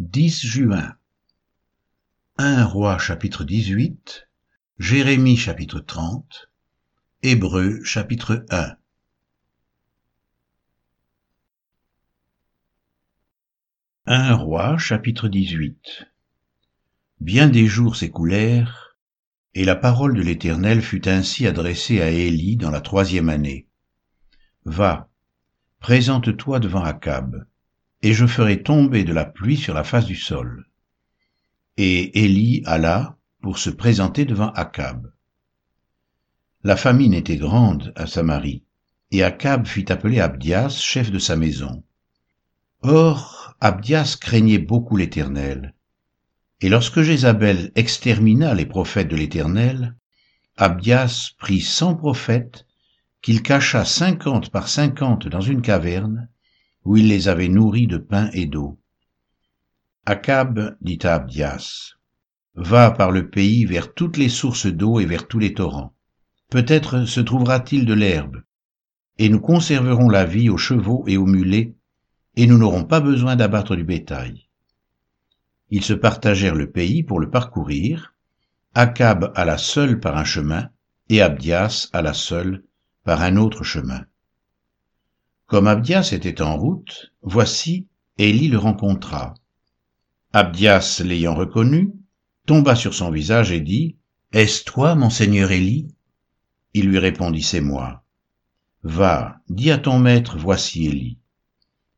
10 juin. 1 roi chapitre 18 Jérémie chapitre 30 Hébreux chapitre 1 1 roi chapitre 18 Bien des jours s'écoulèrent, et la parole de l'Éternel fut ainsi adressée à Élie dans la troisième année. Va, présente-toi devant Akab, et je ferai tomber de la pluie sur la face du sol. Et Élie alla pour se présenter devant Akab. La famine était grande à Samarie, et Akab fit appeler Abdias, chef de sa maison. Or, Abdias craignait beaucoup l'Éternel. Et lorsque Jézabel extermina les prophètes de l'Éternel, Abdias prit cent prophètes qu'il cacha cinquante par cinquante dans une caverne, où il les avait nourris de pain et d'eau. Akab dit à Abdias, Va par le pays vers toutes les sources d'eau et vers tous les torrents. Peut-être se trouvera-t-il de l'herbe, et nous conserverons la vie aux chevaux et aux mulets, et nous n'aurons pas besoin d'abattre du bétail. Ils se partagèrent le pays pour le parcourir, Akab alla seul par un chemin, et Abdias alla seul par un autre chemin. Comme Abdias était en route, voici, Élie le rencontra. Abdias, l'ayant reconnu, tomba sur son visage et dit, Est-ce toi, mon seigneur Élie? Il lui répondit, C'est moi. Va, dis à ton maître, voici Élie.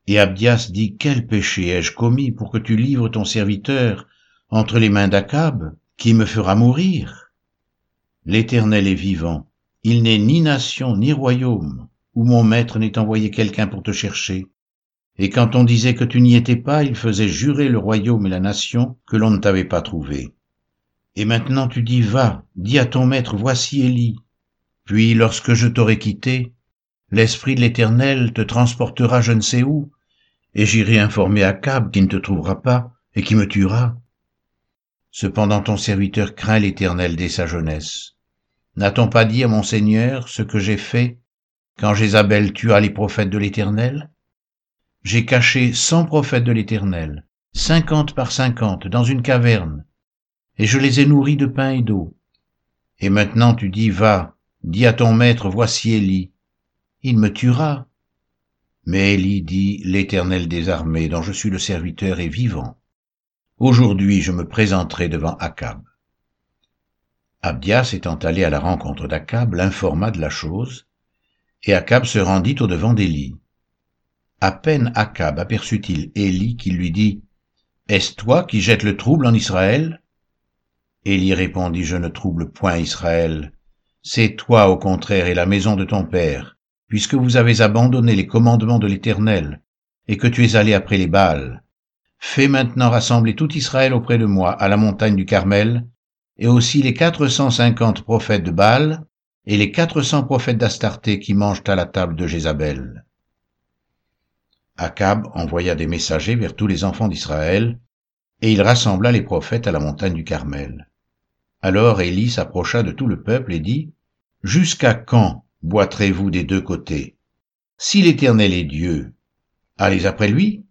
Et Abdias dit, Quel péché ai-je commis pour que tu livres ton serviteur entre les mains d'Akab, qui me fera mourir? L'Éternel est vivant, il n'est ni nation ni royaume où mon maître n'ait envoyé quelqu'un pour te chercher. Et quand on disait que tu n'y étais pas, il faisait jurer le royaume et la nation que l'on ne t'avait pas trouvé. Et maintenant tu dis, va, dis à ton maître, voici Élie. Puis lorsque je t'aurai quitté, l'Esprit de l'Éternel te transportera je ne sais où, et j'irai informer Akab qui ne te trouvera pas et qui me tuera. Cependant ton serviteur craint l'Éternel dès sa jeunesse. N'a-t-on pas dit à mon Seigneur ce que j'ai fait quand Jézabel tua les prophètes de l'Éternel J'ai caché cent prophètes de l'Éternel, cinquante par cinquante, dans une caverne, et je les ai nourris de pain et d'eau. Et maintenant tu dis, va, dis à ton maître, voici Élie. Il me tuera. Mais Élie dit, l'Éternel des armées, dont je suis le serviteur, est vivant. Aujourd'hui je me présenterai devant Akab. Abdias étant allé à la rencontre d'Akab l'informa de la chose, et Akab se rendit au devant d'Élie. À peine Akab aperçut-il Élie qui lui dit, Est-ce toi qui jettes le trouble en Israël? Élie répondit, Je ne trouble point Israël. C'est toi, au contraire, et la maison de ton père, puisque vous avez abandonné les commandements de l'Éternel, et que tu es allé après les Baals. Fais maintenant rassembler tout Israël auprès de moi à la montagne du Carmel, et aussi les quatre cent cinquante prophètes de Baal et les quatre cents prophètes d'Astarté qui mangent à la table de Jézabel. Akab envoya des messagers vers tous les enfants d'Israël, et il rassembla les prophètes à la montagne du Carmel. Alors Élie s'approcha de tout le peuple et dit, Jusqu'à quand boiterez-vous des deux côtés? Si l'Éternel est Dieu, allez après lui.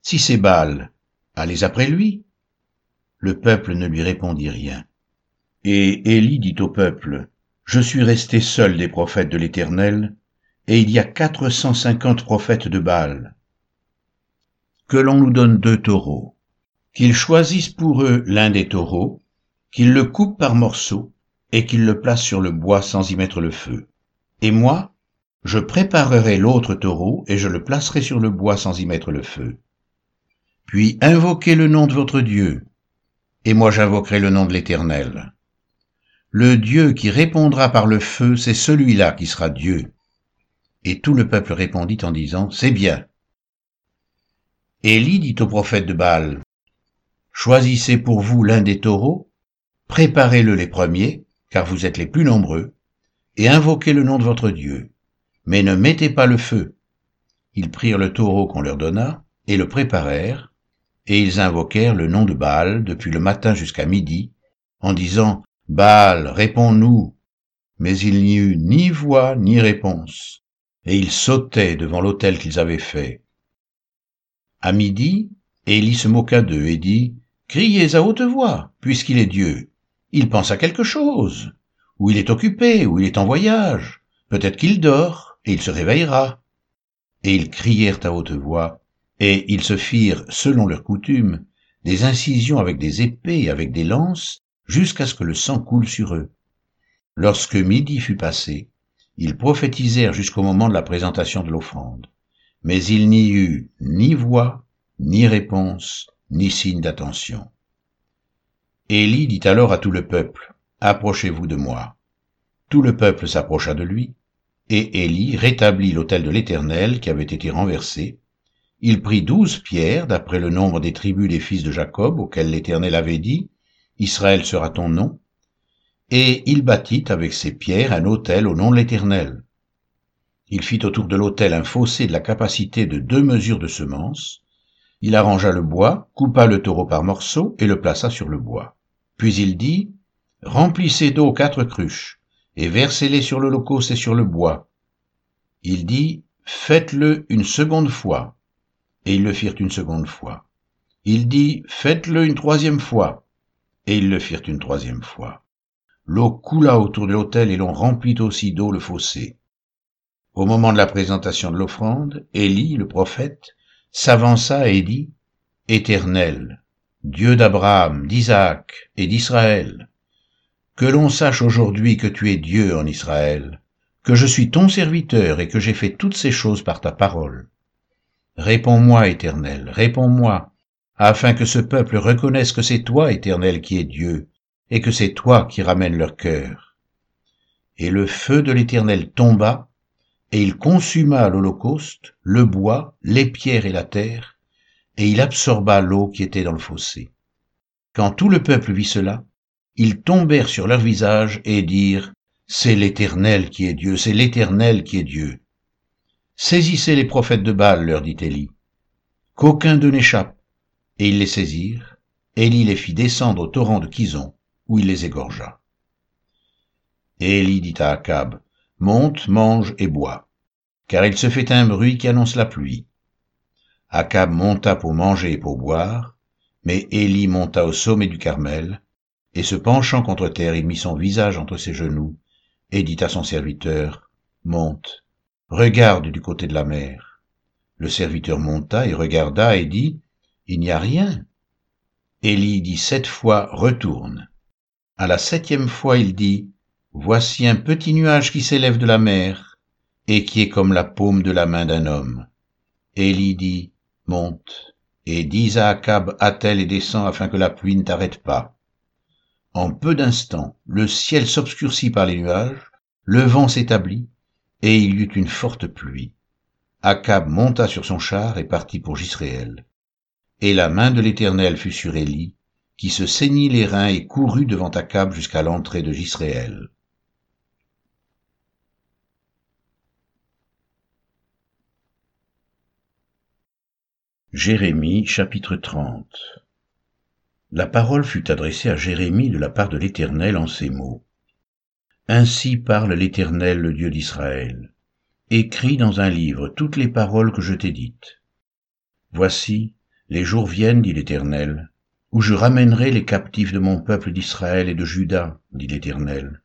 Si c'est Baal, allez après lui. Le peuple ne lui répondit rien. Et Élie dit au peuple, Je suis resté seul des prophètes de l'Éternel, et il y a quatre cent cinquante prophètes de Baal. Que l'on nous donne deux taureaux, qu'ils choisissent pour eux l'un des taureaux, qu'ils le coupent par morceaux, et qu'ils le placent sur le bois sans y mettre le feu. Et moi, je préparerai l'autre taureau, et je le placerai sur le bois sans y mettre le feu. Puis invoquez le nom de votre Dieu, et moi j'invoquerai le nom de l'Éternel. Le Dieu qui répondra par le feu, c'est celui-là qui sera Dieu. Et tout le peuple répondit en disant, C'est bien. Élie dit au prophète de Baal, Choisissez pour vous l'un des taureaux, préparez-le les premiers, car vous êtes les plus nombreux, et invoquez le nom de votre Dieu, mais ne mettez pas le feu. Ils prirent le taureau qu'on leur donna, et le préparèrent, et ils invoquèrent le nom de Baal depuis le matin jusqu'à midi, en disant, Baal, réponds-nous. Mais il n'y eut ni voix ni réponse, et ils sautaient devant l'autel qu'ils avaient fait. À midi, Élie se moqua d'eux et dit, Criez à haute voix, puisqu'il est Dieu. Il pense à quelque chose. Ou il est occupé, ou il est en voyage. Peut-être qu'il dort, et il se réveillera. Et ils crièrent à haute voix, et ils se firent, selon leur coutume, des incisions avec des épées et avec des lances, jusqu'à ce que le sang coule sur eux. Lorsque midi fut passé, ils prophétisèrent jusqu'au moment de la présentation de l'offrande. Mais il n'y eut ni voix, ni réponse, ni signe d'attention. Élie dit alors à tout le peuple, Approchez-vous de moi. Tout le peuple s'approcha de lui, et Élie rétablit l'autel de l'Éternel qui avait été renversé. Il prit douze pierres, d'après le nombre des tribus des fils de Jacob, auxquels l'Éternel avait dit, Israël sera ton nom, et il bâtit avec ces pierres un autel au nom de l'Éternel. Il fit autour de l'autel un fossé de la capacité de deux mesures de semences. Il arrangea le bois, coupa le taureau par morceaux et le plaça sur le bois. Puis il dit, Remplissez d'eau quatre cruches, et versez-les sur l'holocauste et sur le bois. Il dit, Faites-le une seconde fois. Et ils le firent une seconde fois. Il dit, Faites-le une troisième fois. Et ils le firent une troisième fois. L'eau coula autour de l'autel et l'on remplit aussi d'eau le fossé. Au moment de la présentation de l'offrande, Élie, le prophète, s'avança et dit, Éternel, Dieu d'Abraham, d'Isaac et d'Israël, que l'on sache aujourd'hui que tu es Dieu en Israël, que je suis ton serviteur et que j'ai fait toutes ces choses par ta parole. Réponds-moi, Éternel, réponds-moi, afin que ce peuple reconnaisse que c'est toi, Éternel, qui es Dieu, et que c'est toi qui ramènes leur cœur. Et le feu de l'Éternel tomba, et il consuma l'Holocauste, le bois, les pierres et la terre, et il absorba l'eau qui était dans le fossé. Quand tout le peuple vit cela, ils tombèrent sur leur visage et dirent, C'est l'Éternel qui est Dieu, c'est l'Éternel qui est Dieu. Saisissez les prophètes de Baal, leur dit Élie, qu'aucun d'eux n'échappe. Et ils les saisirent, Élie les fit descendre au torrent de Kison, où il les égorgea. Et Élie dit à Akab, Monte, mange et bois, car il se fait un bruit qui annonce la pluie. Akab monta pour manger et pour boire, mais Élie monta au sommet du Carmel, et se penchant contre terre, il mit son visage entre ses genoux, et dit à son serviteur, Monte, regarde du côté de la mer. Le serviteur monta et regarda et dit, Il n'y a rien. Élie dit sept fois, Retourne. À la septième fois, il dit, Voici un petit nuage qui s'élève de la mer, et qui est comme la paume de la main d'un homme. Élie dit, Monte, et dis à Akab, attelle et descend afin que la pluie ne t'arrête pas. En peu d'instants, le ciel s'obscurcit par les nuages, le vent s'établit, et il y eut une forte pluie. Akab monta sur son char et partit pour Gisréel. Et la main de l'Éternel fut sur Élie, qui se saignit les reins et courut devant Akab jusqu'à l'entrée de Gisréel. Jérémie chapitre 30 La parole fut adressée à Jérémie de la part de l'Éternel en ces mots. Ainsi parle l'Éternel, le Dieu d'Israël. Écris dans un livre toutes les paroles que je t'ai dites. Voici, les jours viennent, dit l'Éternel, où je ramènerai les captifs de mon peuple d'Israël et de Juda, dit l'Éternel.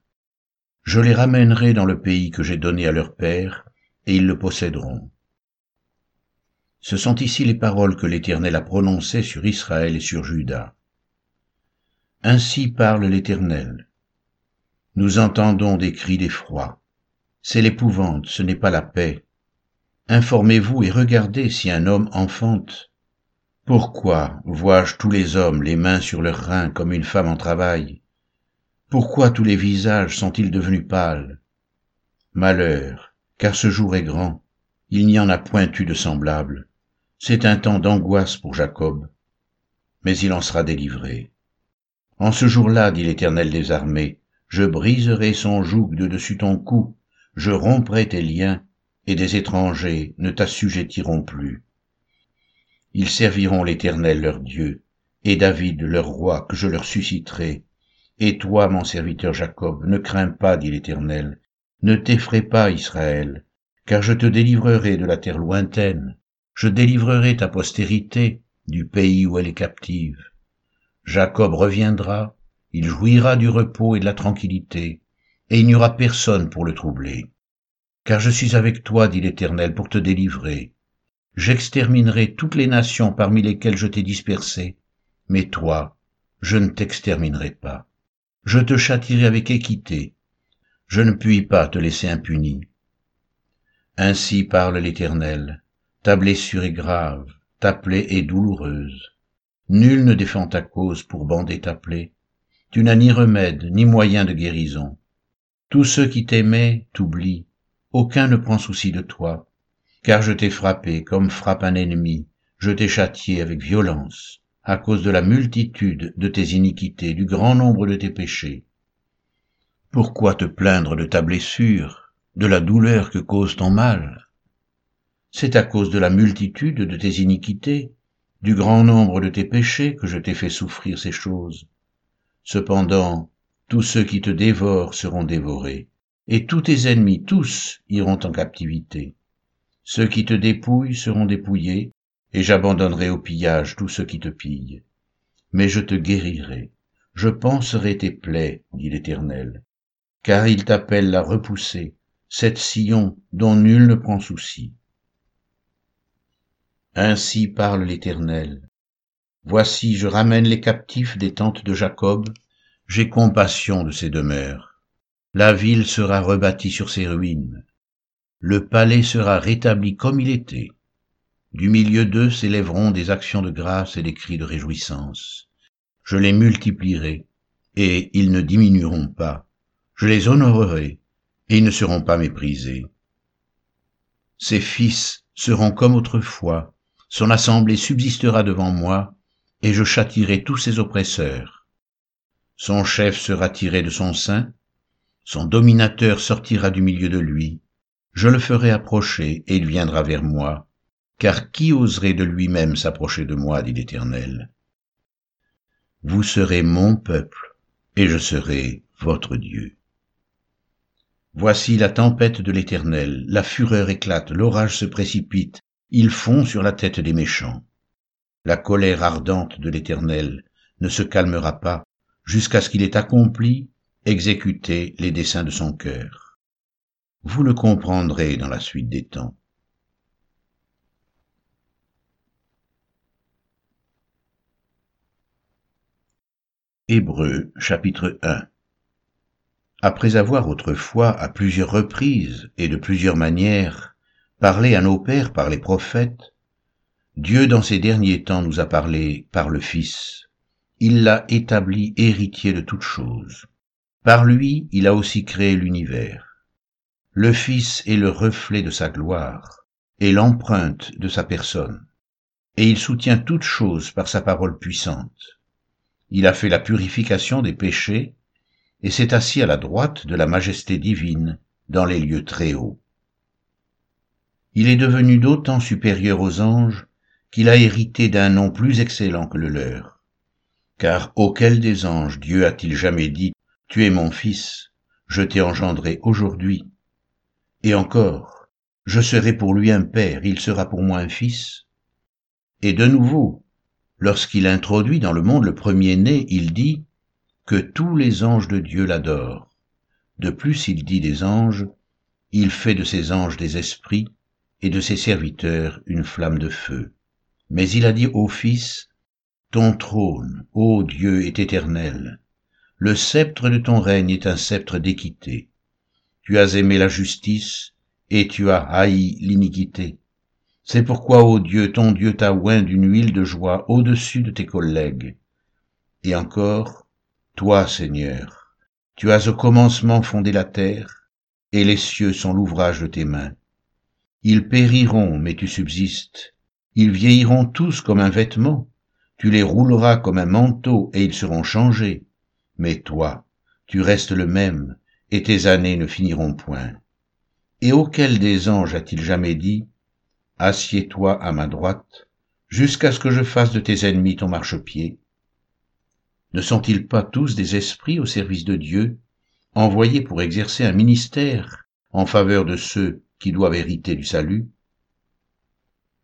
Je les ramènerai dans le pays que j'ai donné à leur père, et ils le posséderont. Ce sont ici les paroles que l'Éternel a prononcées sur Israël et sur Juda. Ainsi parle l'Éternel. Nous entendons des cris d'effroi. C'est l'épouvante, ce n'est pas la paix. Informez-vous et regardez si un homme enfante pourquoi vois-je tous les hommes les mains sur leurs reins comme une femme en travail? Pourquoi tous les visages sont-ils devenus pâles? Malheur, car ce jour est grand, il n'y en a point eu de semblable. C'est un temps d'angoisse pour Jacob, mais il en sera délivré. En ce jour-là, dit l'Éternel des armées, je briserai son joug de dessus ton cou, je romprai tes liens, et des étrangers ne t'assujettiront plus. Ils serviront l'Éternel leur Dieu, et David leur roi que je leur susciterai. Et toi, mon serviteur Jacob, ne crains pas, dit l'Éternel, ne t'effraie pas, Israël, car je te délivrerai de la terre lointaine, je délivrerai ta postérité, du pays où elle est captive. Jacob reviendra, il jouira du repos et de la tranquillité, et il n'y aura personne pour le troubler. Car je suis avec toi, dit l'Éternel, pour te délivrer. J'exterminerai toutes les nations parmi lesquelles je t'ai dispersé, mais toi, je ne t'exterminerai pas. Je te châtierai avec équité. Je ne puis pas te laisser impuni. Ainsi parle l'Éternel. Ta blessure est grave, ta plaie est douloureuse. Nul ne défend ta cause pour bander ta plaie. Tu n'as ni remède, ni moyen de guérison. Tous ceux qui t'aimaient t'oublient. Aucun ne prend souci de toi. Car je t'ai frappé comme frappe un ennemi. Je t'ai châtié avec violence à cause de la multitude de tes iniquités, du grand nombre de tes péchés. Pourquoi te plaindre de ta blessure, de la douleur que cause ton mal? C'est à cause de la multitude de tes iniquités, du grand nombre de tes péchés que je t'ai fait souffrir ces choses. Cependant, tous ceux qui te dévorent seront dévorés, et tous tes ennemis, tous, iront en captivité. Ceux qui te dépouillent seront dépouillés, et j'abandonnerai au pillage tous ceux qui te pillent. Mais je te guérirai, je penserai tes plaies, dit l'Éternel, car il t'appelle la repoussée, cette Sion dont nul ne prend souci. Ainsi parle l'Éternel. Voici, je ramène les captifs des tentes de Jacob, j'ai compassion de ces demeures. La ville sera rebâtie sur ses ruines. Le palais sera rétabli comme il était. Du milieu d'eux s'élèveront des actions de grâce et des cris de réjouissance. Je les multiplierai, et ils ne diminueront pas. Je les honorerai, et ils ne seront pas méprisés. Ses fils seront comme autrefois, son assemblée subsistera devant moi, et je châtirai tous ses oppresseurs. Son chef sera tiré de son sein, son dominateur sortira du milieu de lui, je le ferai approcher, et il viendra vers moi, car qui oserait de lui-même s'approcher de moi, dit l'Éternel Vous serez mon peuple, et je serai votre Dieu. Voici la tempête de l'Éternel, la fureur éclate, l'orage se précipite, il fond sur la tête des méchants. La colère ardente de l'Éternel ne se calmera pas jusqu'à ce qu'il ait accompli, exécuté les desseins de son cœur. Vous le comprendrez dans la suite des temps. Hébreux chapitre 1 Après avoir autrefois à plusieurs reprises et de plusieurs manières parlé à nos pères par les prophètes, Dieu dans ces derniers temps nous a parlé par le Fils. Il l'a établi héritier de toutes choses. Par lui, il a aussi créé l'univers. Le Fils est le reflet de sa gloire et l'empreinte de sa personne, et il soutient toutes choses par sa parole puissante. Il a fait la purification des péchés et s'est assis à la droite de la majesté divine dans les lieux très hauts. Il est devenu d'autant supérieur aux anges qu'il a hérité d'un nom plus excellent que le leur. Car auquel des anges Dieu a-t-il jamais dit, Tu es mon fils, je t'ai engendré aujourd'hui Et encore, je serai pour lui un père, il sera pour moi un fils Et de nouveau, Lorsqu'il introduit dans le monde le premier-né, il dit que tous les anges de Dieu l'adorent. De plus, il dit des anges, il fait de ses anges des esprits et de ses serviteurs une flamme de feu. Mais il a dit au Fils, Ton trône, ô Dieu, est éternel. Le sceptre de ton règne est un sceptre d'équité. Tu as aimé la justice et tu as haï l'iniquité. C'est pourquoi, ô Dieu, ton Dieu t'a oint d'une huile de joie au-dessus de tes collègues. Et encore, toi, Seigneur, tu as au commencement fondé la terre, et les cieux sont l'ouvrage de tes mains. Ils périront, mais tu subsistes. Ils vieilliront tous comme un vêtement. Tu les rouleras comme un manteau, et ils seront changés. Mais toi, tu restes le même, et tes années ne finiront point. Et auquel des anges a-t-il jamais dit, assieds-toi à ma droite, jusqu'à ce que je fasse de tes ennemis ton marchepied. Ne sont-ils pas tous des esprits au service de Dieu, envoyés pour exercer un ministère en faveur de ceux qui doivent hériter du salut?